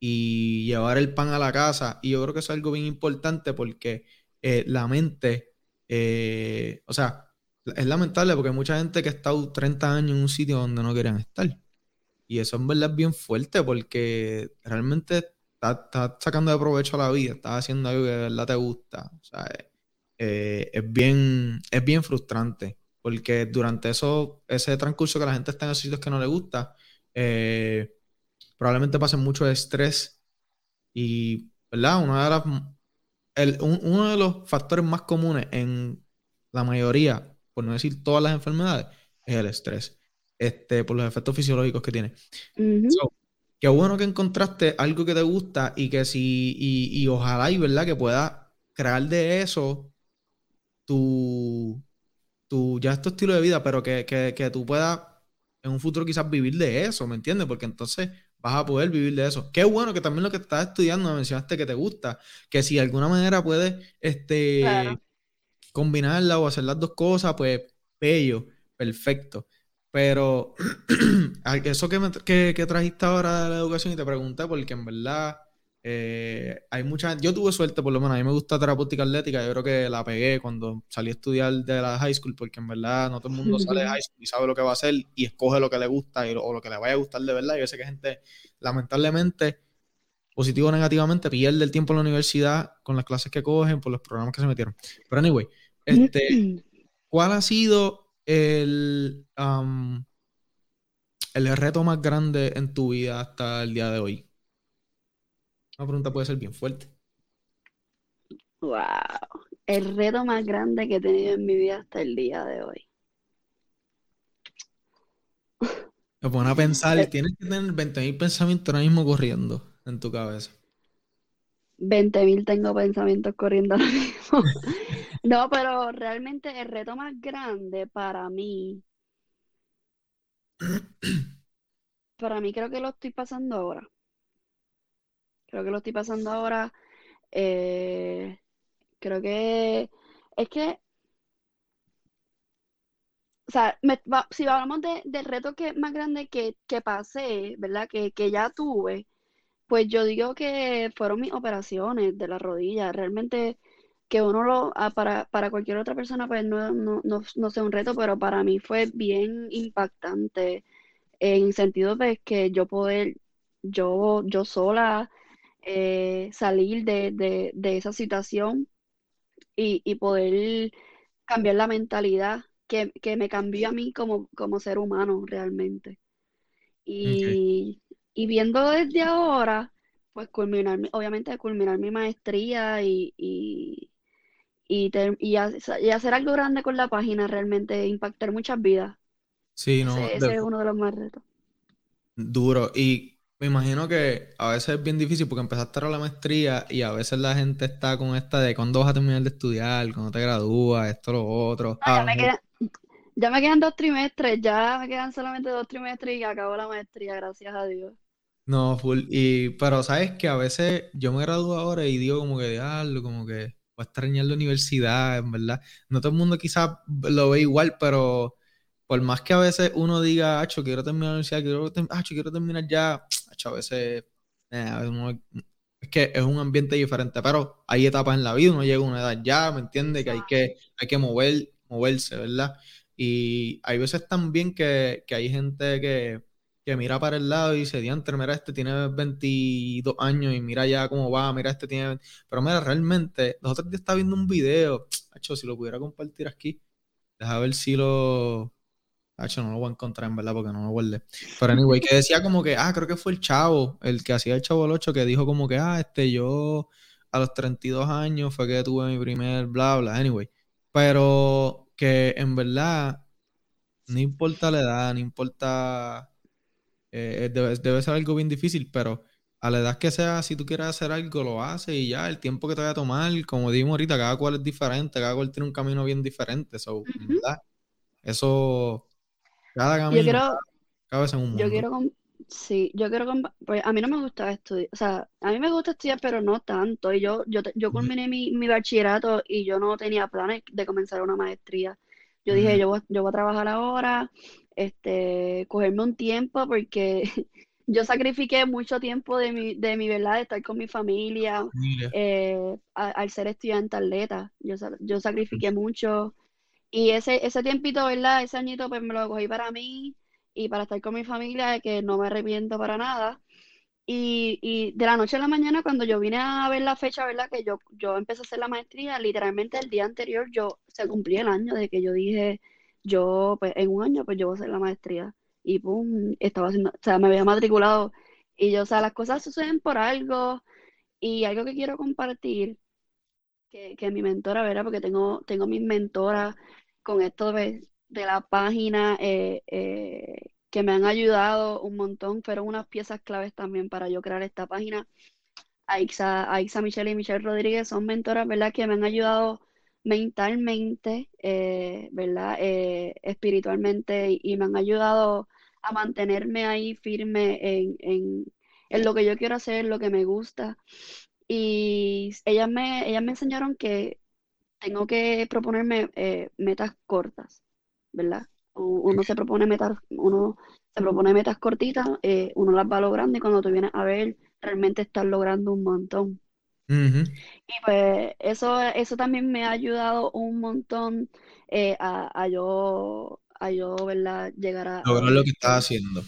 y llevar el pan a la casa. Y yo creo que eso es algo bien importante porque eh, la mente, eh, o sea, es lamentable porque hay mucha gente que ha estado 30 años en un sitio donde no querían estar. Y eso en verdad es bien fuerte porque realmente estás estás sacando de provecho a la vida, estás haciendo algo que de verdad te gusta. O sea, eh, es bien, es bien frustrante porque durante eso, ese transcurso que la gente está en esos sitios que no le gusta, eh, probablemente pasen mucho estrés y, ¿verdad? Una de las, el- un- uno de los factores más comunes en la mayoría, por no decir todas las enfermedades, es el estrés, este, por los efectos fisiológicos que tiene. ujú, So, qué bueno que encontraste algo que te gusta y que si, y, y ojalá y verdad que puedas crear de eso tu, tu, ya es tu estilo de vida, pero que, que, que tú puedas en un futuro quizás vivir de eso, ¿me entiendes? Porque entonces vas a poder vivir de eso. Qué bueno que también lo que estás estudiando me mencionaste que te gusta, que si de alguna manera puedes este, claro. combinarla o hacer las dos cosas, pues bello, perfecto. Pero [CLEARS THROAT] eso que, me- que, que trajiste ahora de la educación y te pregunté, porque en verdad eh, hay mucha Yo tuve suerte, por lo menos. A mí me gusta terapéutica atlética. Yo creo que la pegué cuando salí a estudiar de la high school, porque en verdad no todo el mundo sale de high school y sabe lo que va a hacer y escoge lo que le gusta y lo- o lo que le vaya a gustar de verdad. Yo sé que gente, lamentablemente, positivo o negativamente, pierde el tiempo en la universidad con las clases que cogen, por los programas que se metieron. Pero anyway, este. ¿Cuál ha sido el, am, el reto más grande en tu vida hasta el día de hoy? Una pregunta puede ser bien fuerte. Wow. El reto más grande que he tenido en mi vida hasta el día de hoy. Me pone a pensar, [LAUGHS] tienes que tener 20.000 pensamientos ahora mismo corriendo en tu cabeza. 20.000 tengo pensamientos corriendo ahora mismo. [LAUGHS] No, pero realmente el reto más grande para mí, [CLEARS THROAT] para mí creo que lo estoy pasando ahora. Creo que lo estoy pasando ahora. Eh, creo que es que, o sea, si hablamos de, del reto que más grande que, que pasé, ¿verdad? Que, que ya tuve, pues yo digo que fueron mis operaciones de la rodilla. Realmente que uno lo, ah, para, para cualquier otra persona, pues no, no, no, no sea un reto, pero para mí fue bien impactante en sentido de que yo poder, yo, yo sola eh, salir de, de, de esa situación y, y poder cambiar la mentalidad que, que me cambió a mí como, como ser humano realmente. Y, y viendo desde ahora, pues culminar, mi- obviamente culminar mi maestría y, y, y, ter- y ha- y hacer algo grande con la página, realmente impactar muchas vidas. Sí, no, Ese, ese de- es uno de los más retos. duro. Y me imagino que a veces es bien difícil porque empezaste ahora la maestría y a veces la gente está con esta de cuándo vas a terminar de estudiar, cuándo te gradúas, esto, lo otro. No, ya A me quedan, ya me quedan dos trimestres, ya me quedan solamente dos trimestres y acabo la maestría, gracias a Dios. No, full. Y, pero sabes que a veces yo me gradúo ahora y digo como que diablo, como que voy a extrañar la universidad, en verdad. No todo el mundo quizás lo ve igual, pero por más que a veces uno diga, acho, quiero terminar la universidad, quiero, tem- acho, quiero terminar ya, acho, a veces eh, uno- es que es un ambiente diferente, pero hay etapas en la vida, uno llega a una edad ya, ¿me entiende? Que hay que, hay que mover, moverse, ¿verdad? Y hay veces también que, que hay gente que que mira para el lado y dice, diantre, mira, este tiene 22 años y mira ya cómo va, mira, este tiene... 20". Pero mira, realmente, los otros días estaba viendo un video, Hacho, si lo pudiera compartir aquí, deja ver si lo... Hacho, no lo voy a encontrar en verdad porque no lo guardé. Pero anyway, que decía como que, ah, creo que fue el chavo, el que hacía el chavo el 8, que dijo como que, ah, este, yo a los 32 años fue que tuve mi primer bla, bla, anyway. Pero que en verdad, no importa la edad, no importa eh, debe, debe ser algo bien difícil, pero a la edad que sea, si tú quieres hacer algo, lo haces y ya, el tiempo que te vaya a tomar, como dijimos ahorita, cada cual es diferente, cada cual tiene un camino bien diferente, so, en Ujú. verdad, eso, cada Yo quiero, en un yo quiero, sí, yo quiero, pues a mí no me gusta estudiar, o sea, a mí me gusta estudiar, pero no tanto. Y yo, yo, te- yo culminé mi, mi bachillerato y yo no tenía planes de comenzar una maestría. Yo dije, yo voy, yo voy a trabajar ahora, este, cogerme un tiempo porque [LAUGHS] yo sacrifiqué mucho tiempo de mi, de mi verdad, de estar con mi familia, eh, a- al ser estudiante atleta. Yo, yo sacrifiqué mucho. Y ese, ese tiempito, ¿verdad? Ese añito, pues me lo cogí para mí y para estar con mi familia, que no me arrepiento para nada. Y, y de la noche a la mañana, cuando yo vine a ver la fecha, ¿verdad? Que yo, yo empecé a hacer la maestría, literalmente el día anterior yo se cumplía el año de que yo dije, yo, pues en un año, pues yo voy a hacer la maestría. Y pum, estaba haciendo, o sea, me había matriculado. Y yo, o sea, las cosas suceden por algo. Y algo que quiero compartir que, que mi mentora, ¿verdad? Porque tengo, tengo mis mentoras con esto de, la página eh, eh, que me han ayudado un montón. Fueron unas piezas claves también para yo crear esta página. Aixa, Aixa Michelle y Michelle Rodríguez son mentoras, ¿verdad? Que me han ayudado mentalmente, eh, ¿verdad? Espiritualmente y, y me han ayudado a mantenerme ahí firme en, en, en lo que yo quiero hacer, lo que me gusta. Y ellas me, ellas me enseñaron que tengo que proponerme eh, metas cortas, ¿verdad? Uno se propone metas, uno se propone metas cortitas, eh, uno las va logrando y cuando tú vienes a ver, realmente estás logrando un montón. ujú. Y pues eso, eso también me ha ayudado un montón eh, a, a yo, a yo, ¿verdad? Llegar a, Lograr lo que estás haciendo.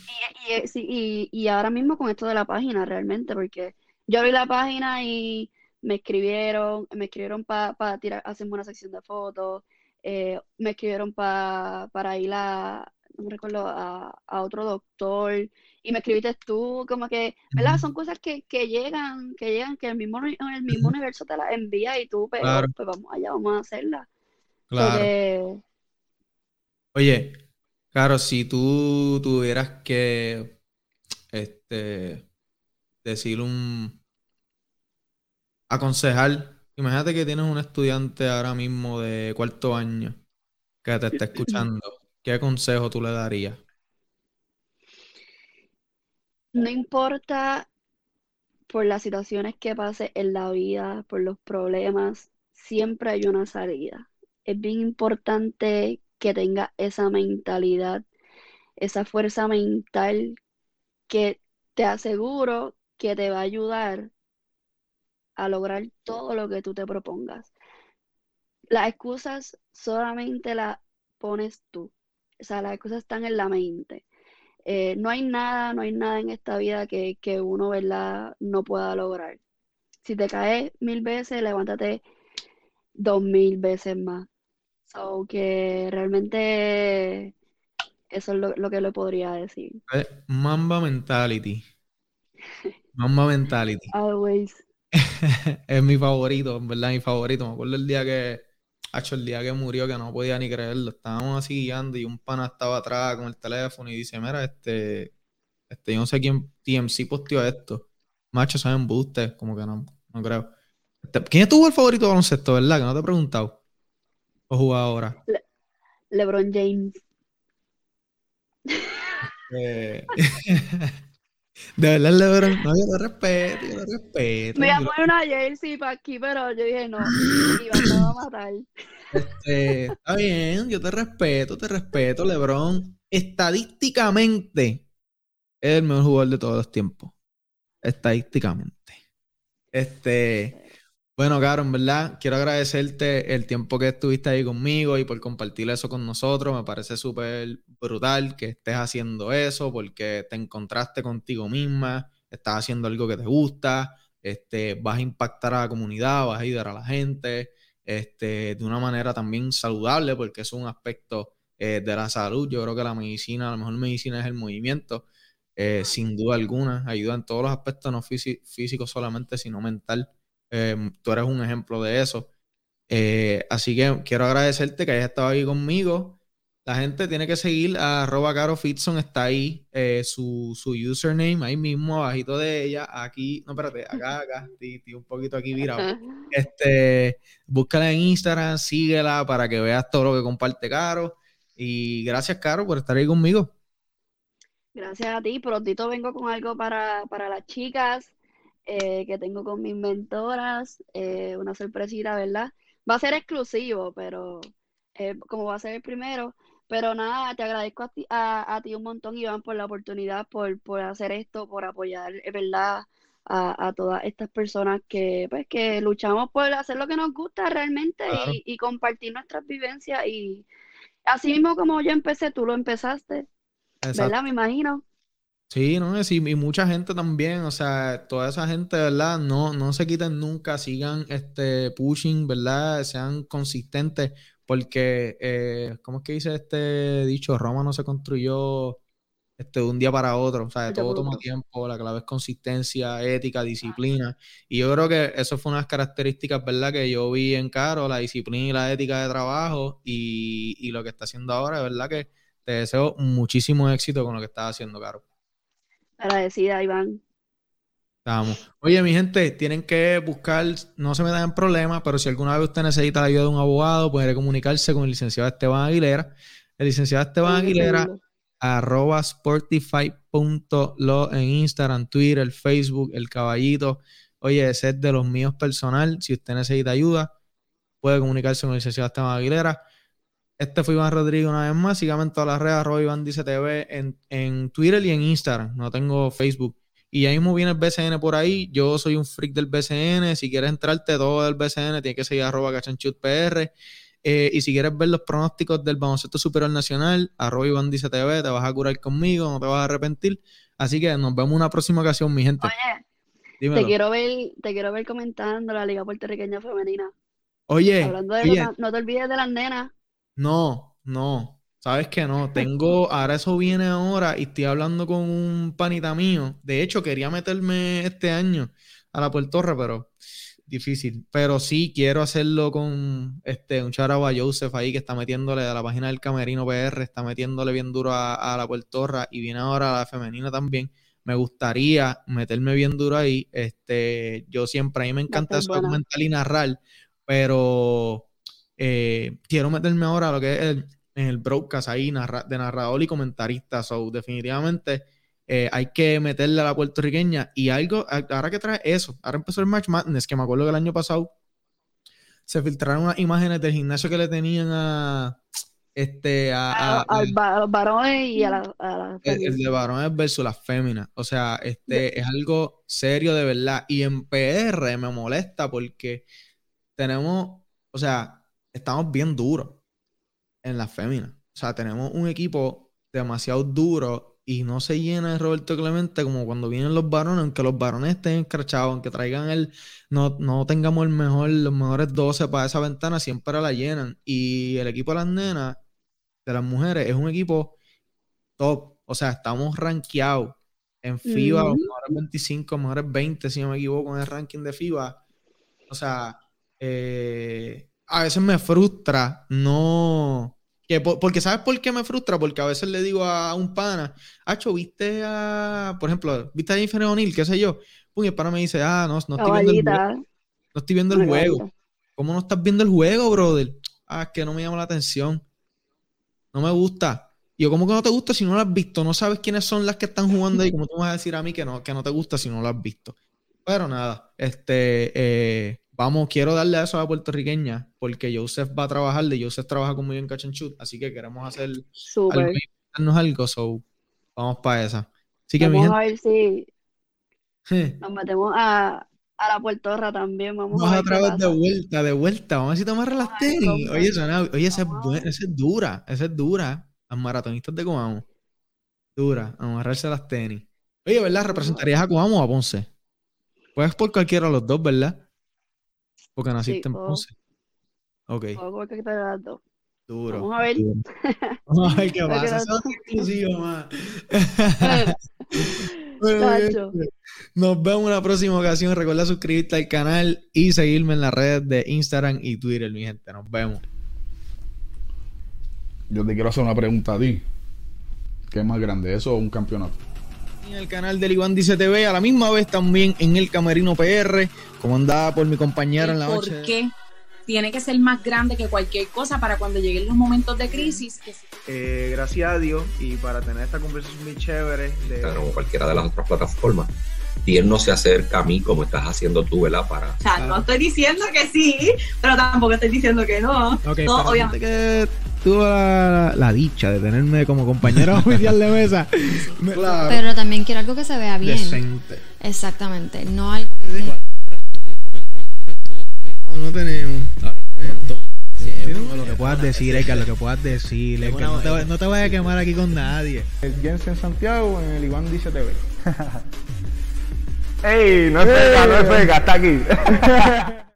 Y, y, sí, y, y ahora mismo con esto de la página realmente, porque yo abrí la página y me escribieron, me escribieron para tirar, hacerme una sección de fotos, eh, me escribieron pa- para ir a, no me recuerdo, a, a otro doctor, y me escribiste tú, como que, ¿verdad? Son cosas que, que llegan, que llegan, que el mismo, el mismo universo te las envía y tú, Claro, oh, pues vamos allá, vamos a hacerla. Claro. Oye, claro, si tú tuvieras que, este, decir un, aconsejar, imagínate que tienes un estudiante ahora mismo de cuarto año que te está escuchando, ¿qué consejo tú le darías? no importa por las situaciones que pase en la vida, por los problemas, siempre hay una salida. Es bien importante que tenga esa mentalidad, esa fuerza mental que te aseguro que te va a ayudar a lograr todo lo que tú te propongas. Las excusas solamente las pones tú. O sea, las excusas están en la mente. Eh, no hay nada, no hay nada en esta vida que, que uno, ¿verdad?, no pueda lograr. Si te caes mil veces, levántate dos mil veces más. So que realmente eso es lo, lo que le podría decir. Eh, Mamba Mentality. [LAUGHS] Mamba Mentality. Always. [LAUGHS] es mi favorito, en verdad, mi favorito. Me acuerdo el día que, hecho el día que murió, que no podía ni creerlo. Estábamos así guiando y un pana estaba atrás con el teléfono y dice, mira, este, este, yo no sé quién TMC posteó esto. Macho, son embustes, como que no, no creo. Este, ¿quién es tu jugador favorito de baloncesto, verdad? Que no te he preguntado. O jugadora. LeBron James. Eh, [LAUGHS] [LAUGHS] de verdad, LeBron, no, yo te respeto, yo te respeto. Me iba a poner una jersey para aquí, pero yo dije no, Iván me va a matar. Este, está bien, yo te respeto, te respeto, LeBron. Estadísticamente, es el mejor jugador de todos los tiempos. Estadísticamente. Este, bueno, Caro, en verdad, quiero agradecerte el tiempo que estuviste ahí conmigo y por compartir eso con nosotros. Me parece súper brutal que estés haciendo eso porque te encontraste contigo misma, estás haciendo algo que te gusta, este, vas a impactar a la comunidad, vas a ayudar a la gente este, de una manera también saludable, porque es un aspecto eh, de la salud. Yo creo que la medicina, la mejor medicina es el movimiento, eh, sin duda alguna, ayuda en todos los aspectos, no físi- físicos solamente, sino mental. Eh, tú eres un ejemplo de eso. Eh, así que quiero agradecerte que hayas estado ahí conmigo. La gente tiene que seguir a arroba Caro Fitson, está ahí eh, su, su username, ahí mismo, abajito de ella, aquí, no, espérate, acá, acá, estoy un poquito aquí virado. Este, búscala en Instagram, síguela para que veas todo lo que comparte Caro. Y gracias, Caro, por estar ahí conmigo. Gracias a ti. Prontito vengo con algo para, para las chicas eh, que tengo con mis mentoras. eh, una sorpresita, ¿verdad? Va a ser exclusivo, pero eh, como va a ser el primero. Pero nada, te agradezco a ti, a, a ti un montón, Iván, por la oportunidad, por, por hacer esto, por apoyar, ¿verdad? A, a todas estas personas que, pues, que luchamos por hacer lo que nos gusta realmente Claro. y, y compartir nuestras vivencias. Y así mismo como yo empecé, tú lo empezaste, Exacto. ¿verdad? Me imagino. Sí, no, sí, y mucha gente también, o sea, toda esa gente, ¿verdad? No, no se quiten nunca, sigan este pushing, ¿verdad? Sean consistentes, porque, eh, ¿cómo es que dice este dicho? Roma no se construyó este, de un día para otro, o sea, todo toma tiempo, la clave es consistencia, ética, disciplina, y yo creo que eso fue unas características, ¿verdad? Que yo vi en Caro, la disciplina y la ética de trabajo, y, y lo que está haciendo ahora, verdad que te deseo muchísimo éxito con lo que estás haciendo, Caro. Agradecida, Iván. Vamos. Oye, mi gente, tienen que buscar, no se metan en problemas, pero si alguna vez usted necesita la ayuda de un abogado, puede comunicarse con el licenciado Esteban Aguilera. El licenciado Esteban Aguilera, arroba sportify.lo en Instagram, Twitter, Facebook, El Caballito. Oye, ese es de los míos personal. Si usted necesita ayuda, puede comunicarse con el licenciado Esteban Aguilera. Este fue Iván Rodrigo una vez más. Síganme en todas las redes, arroba Iván Dice TV, en, en Twitter y en Instagram. No tengo Facebook. Y ahí mismo viene el BCN por ahí. Yo soy un freak del BCN. Si quieres entrarte todo del BCN, tienes que seguir arroba cachanchutpr. Eh, y si quieres ver los pronósticos del baloncesto superior nacional, arroba Iván Dice TV, te vas a curar conmigo, no te vas a arrepentir. Así que nos vemos una próxima ocasión, mi gente. Oye, Dímelo. te quiero ver, te quiero ver comentando la Liga Puertorriqueña Femenina. Oye, Hablando de oye, cosas- no te olvides de las nenas. No, no. ¿Sabes que no? Tengo, ahora eso viene ahora y estoy hablando con un panita mío. De hecho, quería meterme este año a la Puertorre, pero difícil. Pero sí quiero hacerlo con este, un charabo a Joseph ahí que está metiéndole a la página del Camerino PR, está metiéndole bien duro a, a la Puertorra y viene ahora a la femenina también. Me gustaría meterme bien duro ahí. Este, yo siempre, a mí me encanta eso comentar y narrar, pero eh, quiero meterme ahora a lo que es el, en el broadcast ahí narra- de narrador y comentarista. So, definitivamente eh, hay que meterle a la puertorriqueña. Y algo, ahora que trae eso, ahora empezó el March Madness, que me acuerdo que el año pasado se filtraron unas imágenes del gimnasio que le tenían a este a, A, a- al a los varones y a la, el, el de varones versus las féminas. O sea, este es algo serio de verdad. Y en PR me molesta porque tenemos, o sea, estamos bien duros en las féminas. O sea, tenemos un equipo demasiado duro y no se llena de Roberto Clemente como cuando vienen los varones, aunque los varones estén escrachados, aunque traigan el, no, no tengamos el mejor, los mejores 12 para esa ventana, siempre la llenan. Y el equipo de las nenas, de las mujeres, es un equipo top. O sea, estamos rankeados en FIBA, los Ujú. mejores 25, mejores 20, si no me equivoco, en el ranking de FIBA. O sea, eh, a veces me frustra no. Que po- porque ¿sabes por qué me frustra? Porque a veces le digo a un pana, Acho, ¿viste a, por ejemplo, ¿viste a Jennifer O'Neill? ¿Qué sé yo? Pum, y el pana me dice, ah, no, no estoy viendo el juego. No estoy viendo el juego. ¿Cómo no estás viendo el juego, brother? Ah, es que no me llama la atención. No me gusta. Y yo, ¿cómo que no te gusta si no lo has visto? No sabes quiénes son las que están jugando ahí. ¿Cómo tú me vas a decir a mí que no, que no te gusta si no lo has visto? Pero nada, este, eh, vamos, quiero darle a eso a la puertorriqueña, porque Joseph va a trabajar, de Joseph trabaja conmigo en Catch and Shoot, así que queremos hacer algo, inventarnos algo, so vamos para esa. Así que mi Vamos a ver si nos metemos a, a la puertorra también. Vamos Vamos a otra vez de vuelta, de vuelta. Vamos a ver si te amarras las tenis. Oye, suena, oye, esa es, a buena, esa es dura, esa es dura. Las maratonistas de Coamo. Dura, amarrarse las tenis. Oye, ¿verdad? ¿Representarías a Coamo o a Ponce? Puedes por cualquiera de los dos, ¿verdad? Porque naciste en puedo. Ponce. Ok, [LAUGHS] Vamos a ver qué tal las dos. duro. Vamos a ver. Vamos a ver qué pasa. Eso es exclusivo, man. [LAUGHS] Bueno, Nos vemos en la próxima ocasión. Recuerda suscribirte al canal y seguirme en las redes de Instagram y Twitter, mi gente. Nos vemos. Yo te quiero hacer una pregunta a ti. ¿Qué es más grande, eso o un campeonato? En el canal del Iván Dice TV, a la misma vez también en el Camerino PR, comandada por mi compañera en la ¿Por noche. qué tiene que ser más grande que cualquier cosa para cuando lleguen los momentos de crisis? que Eh, gracias a Dios y para tener esta conversación muy chévere de, Instagram o cualquiera de las otras plataformas. Dios no se acerca a mí como estás haciendo tú, ¿verdad? Para O sea, no estoy diciendo que sí, pero tampoco estoy diciendo que no. Ok, no, obviamente. que tuvo la, la dicha de tenerme como compañera [LAUGHS] oficial de mesa. me- Pero también quiero algo que se vea bien. Decente. Exactamente. No algo No tenemos. Lo que puedas decir, Eka, lo que puedas decir. Eka, No te, no te vayas a quemar aquí con nadie. El Jensen Santiago en el Iván Dice TV. [LAUGHS] ¡Ey! No es feca, no es feca, está aquí. [LAUGHS]